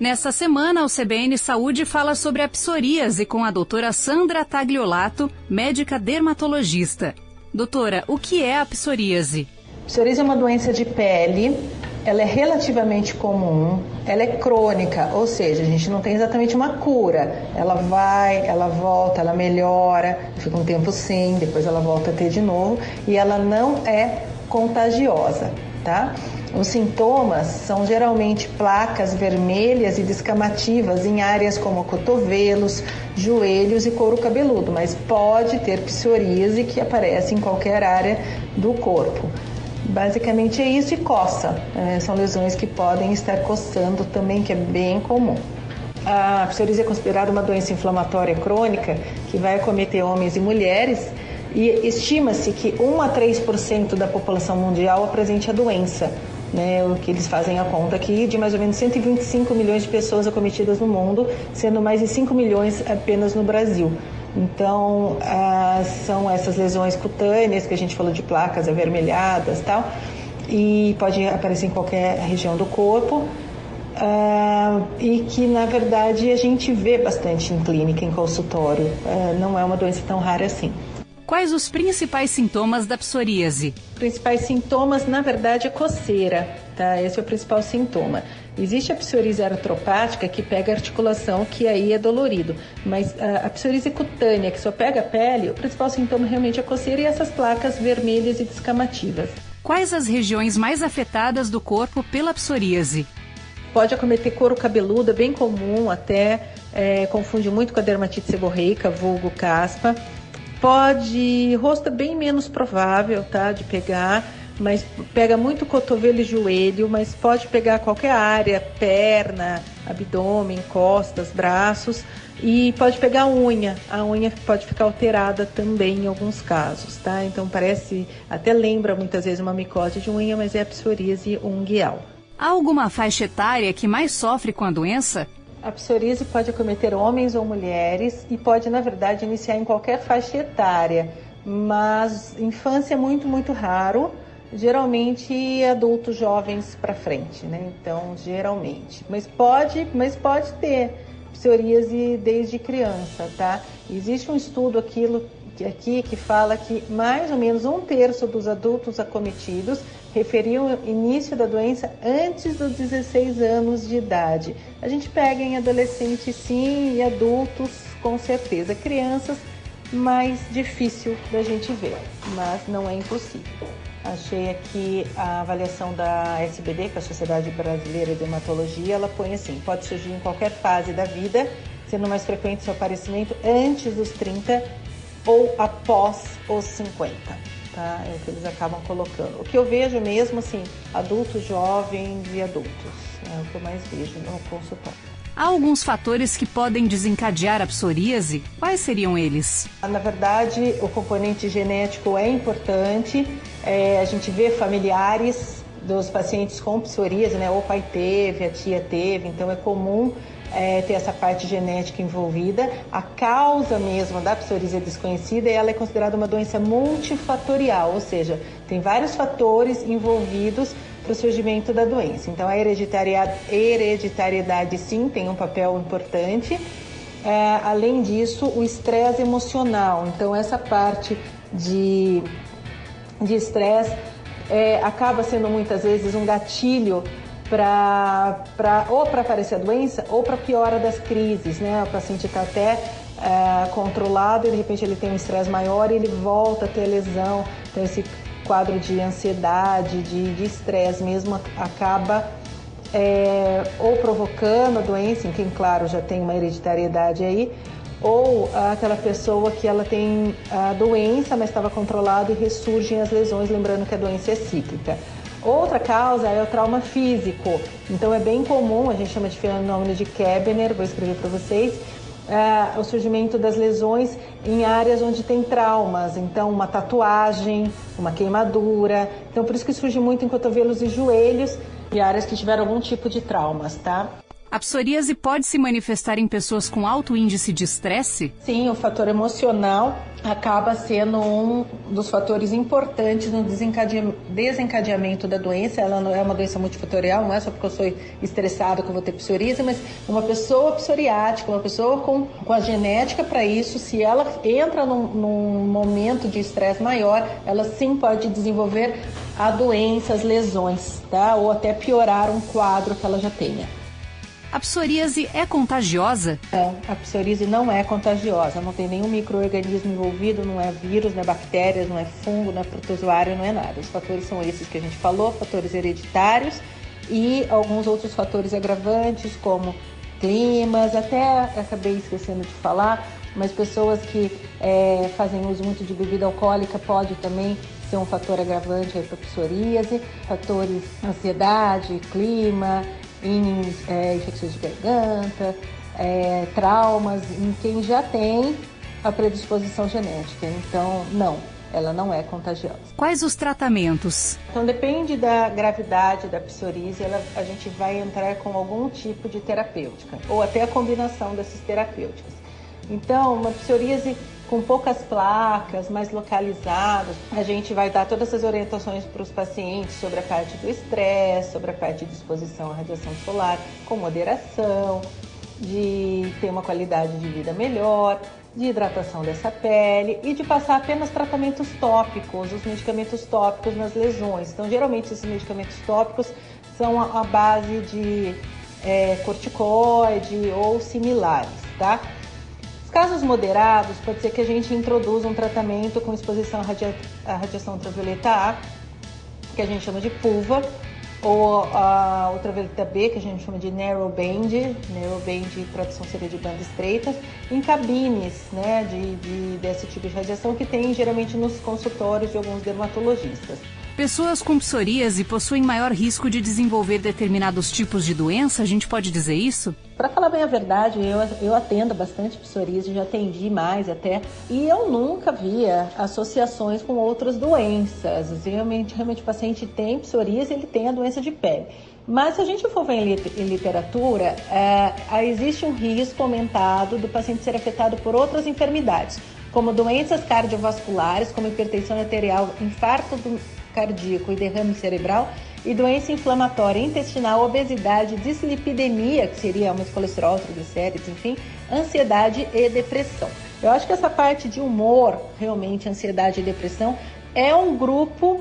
Nessa semana, o CBN Saúde fala sobre a psoríase com a doutora Sandra Tagliolato, médica dermatologista. Doutora, o que é a psoríase? Psoríase é uma doença de pele, ela é relativamente comum, ela é crônica, ou seja, a gente não tem exatamente uma cura. Ela vai, ela volta, ela melhora, fica um tempo sem, depois ela volta a ter de novo e ela não é contagiosa, tá? Os sintomas são geralmente placas vermelhas e descamativas em áreas como cotovelos, joelhos e couro cabeludo, mas pode ter psoríase que aparece em qualquer área do corpo. Basicamente é isso e coça. É, são lesões que podem estar coçando também, que é bem comum. A psoríase é considerada uma doença inflamatória crônica que vai acometer homens e mulheres e estima-se que 1 a 3% da população mundial apresente a doença. Né, o que eles fazem a conta aqui de mais ou menos 125 milhões de pessoas acometidas no mundo, sendo mais de 5 milhões apenas no Brasil. Então, ah, são essas lesões cutâneas que a gente falou de placas avermelhadas tal, e pode aparecer em qualquer região do corpo. Ah, e que na verdade a gente vê bastante em clínica, em consultório. Ah, não é uma doença tão rara assim. Quais os principais sintomas da psoríase? Principais sintomas, na verdade, é coceira, tá? Esse é o principal sintoma. Existe a psoríase artropática que pega a articulação, que aí é dolorido, mas a, a psoríase cutânea, que só pega a pele, o principal sintoma realmente é a coceira e essas placas vermelhas e descamativas. Quais as regiões mais afetadas do corpo pela psoríase? Pode acometer couro cabeludo, é bem comum, até é, confunde muito com a dermatite seborreica, vulgo caspa. Pode, rosto é bem menos provável, tá, de pegar, mas pega muito cotovelo e joelho, mas pode pegar qualquer área, perna, abdômen, costas, braços e pode pegar unha. A unha pode ficar alterada também em alguns casos, tá? Então parece, até lembra muitas vezes uma micose de unha, mas é a psoríase unguial. Há alguma faixa etária que mais sofre com a doença? A psoríase pode acometer homens ou mulheres e pode, na verdade, iniciar em qualquer faixa etária, mas infância é muito, muito raro, geralmente adultos jovens para frente, né? Então, geralmente. Mas pode, mas pode ter psoríase desde criança, tá? Existe um estudo aquilo aqui que fala que mais ou menos um terço dos adultos acometidos referiam o início da doença antes dos 16 anos de idade. A gente pega em adolescentes sim e adultos com certeza. Crianças mais difícil da gente ver, mas não é impossível. Achei aqui a avaliação da SBD, que é a Sociedade Brasileira de Hematologia, ela põe assim, pode surgir em qualquer fase da vida, sendo mais frequente seu aparecimento antes dos 30 ou após os 50 tá? É o que eles acabam colocando. O que eu vejo mesmo, assim, adultos, jovens e adultos. É o que eu mais vejo no consultório. Há alguns fatores que podem desencadear a psoríase. Quais seriam eles? Na verdade, o componente genético é importante. É, a gente vê familiares dos pacientes com psoríase, né? O pai teve, a tia teve, então é comum é, ter essa parte genética envolvida. A causa mesmo da psoríase desconhecida ela é considerada uma doença multifatorial, ou seja, tem vários fatores envolvidos para o surgimento da doença. Então, a hereditariedade, sim, tem um papel importante. É, além disso, o estresse emocional. Então, essa parte de estresse é, acaba sendo muitas vezes um gatilho para ou para aparecer a doença ou para piora das crises, né? O paciente está até é, controlado e de repente ele tem um estresse maior e ele volta a ter lesão, então esse quadro de ansiedade, de estresse mesmo acaba é, ou provocando a doença, em quem, claro, já tem uma hereditariedade aí, ou aquela pessoa que ela tem a doença, mas estava controlada e ressurgem as lesões, lembrando que a doença é cíclica. Outra causa é o trauma físico. Então é bem comum, a gente chama de fenômeno de Kebner, vou escrever para vocês, é, o surgimento das lesões em áreas onde tem traumas. Então, uma tatuagem, uma queimadura. Então, por isso que surge muito em cotovelos e joelhos e áreas que tiveram algum tipo de traumas, tá? A psoríase pode se manifestar em pessoas com alto índice de estresse? Sim, o fator emocional acaba sendo um dos fatores importantes no desencadeamento da doença. Ela não é uma doença multifatorial, não é só porque eu sou estressado que eu vou ter psoríase, mas uma pessoa psoriática, uma pessoa com, com a genética para isso, se ela entra num, num momento de estresse maior, ela sim pode desenvolver a doença, as lesões, tá? Ou até piorar um quadro que ela já tenha. A psoríase é contagiosa? Não, a psoríase não é contagiosa. Não tem nenhum microorganismo envolvido, não é vírus, não é bactérias, não é fungo, não é protozoário, não é nada. Os fatores são esses que a gente falou, fatores hereditários e alguns outros fatores agravantes, como climas, até acabei esquecendo de falar, mas pessoas que é, fazem uso muito de bebida alcoólica pode também ser um fator agravante para psoríase, fatores ansiedade, clima, em é, infecções de garganta, é, traumas, em quem já tem a predisposição genética. Então, não, ela não é contagiosa. Quais os tratamentos? Então, depende da gravidade da psoríase, ela, a gente vai entrar com algum tipo de terapêutica, ou até a combinação dessas terapêuticas. Então, uma psoríase com poucas placas, mais localizadas. A gente vai dar todas essas orientações para os pacientes sobre a parte do estresse, sobre a parte de exposição à radiação solar, com moderação, de ter uma qualidade de vida melhor, de hidratação dessa pele e de passar apenas tratamentos tópicos, os medicamentos tópicos nas lesões. Então, geralmente, esses medicamentos tópicos são a base de é, corticoide ou similares, tá? Casos moderados, pode ser que a gente introduza um tratamento com exposição à, radia à radiação ultravioleta A, que a gente chama de PUVA, ou a ultravioleta B, que a gente chama de narrow band, narrow band, tradução seria de banda estreita, em cabines né, de, de, desse tipo de radiação que tem geralmente nos consultórios de alguns dermatologistas. Pessoas com psoríase possuem maior risco de desenvolver determinados tipos de doença? A gente pode dizer isso? Para falar bem a verdade, eu, eu atendo bastante psoríase, já atendi mais até, e eu nunca via associações com outras doenças. Realmente, realmente o paciente tem psoríase, ele tem a doença de pele. Mas se a gente for ver em literatura, é, existe um risco aumentado do paciente ser afetado por outras enfermidades, como doenças cardiovasculares, como hipertensão arterial, infarto do cardíaco e derrame cerebral, e doença inflamatória intestinal, obesidade, dislipidemia, que seria aumento de colesterol, triglicérides, enfim, ansiedade e depressão. Eu acho que essa parte de humor, realmente, ansiedade e depressão, é um grupo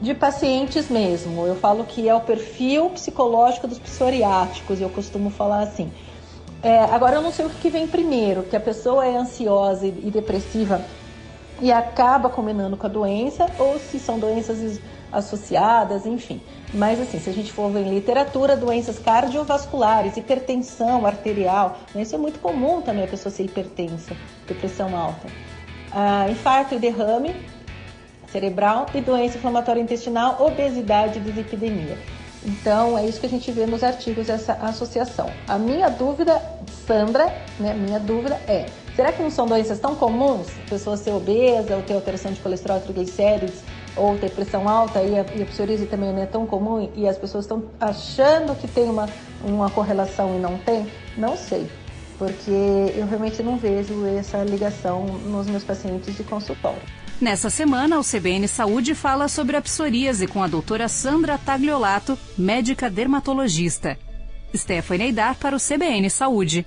de pacientes mesmo. Eu falo que é o perfil psicológico dos psoriáticos, eu costumo falar assim. É, agora, eu não sei o que vem primeiro, que a pessoa é ansiosa e depressiva e acaba combinando com a doença, ou se são doenças associadas, enfim. Mas assim, se a gente for ver em literatura, doenças cardiovasculares, hipertensão arterial, né, isso é muito comum também a pessoa ser hipertensa, depressão alta. Ah, infarto e derrame cerebral e doença inflamatória intestinal, obesidade e dislipidemia. Então, é isso que a gente vê nos artigos, essa associação. A minha dúvida, Sandra, né, minha dúvida é, será que não são doenças tão comuns? A pessoa ser obesa, ou ter alteração de colesterol, triglicérides, ou ter pressão alta, e a, e a psoríase também não é tão comum, e as pessoas estão achando que tem uma, uma correlação e não tem? Não sei, porque eu realmente não vejo essa ligação nos meus pacientes de consultório. Nessa semana, o CBN Saúde fala sobre a psoríase com a doutora Sandra Tagliolato, médica dermatologista. Stephanie Eidar para o CBN Saúde.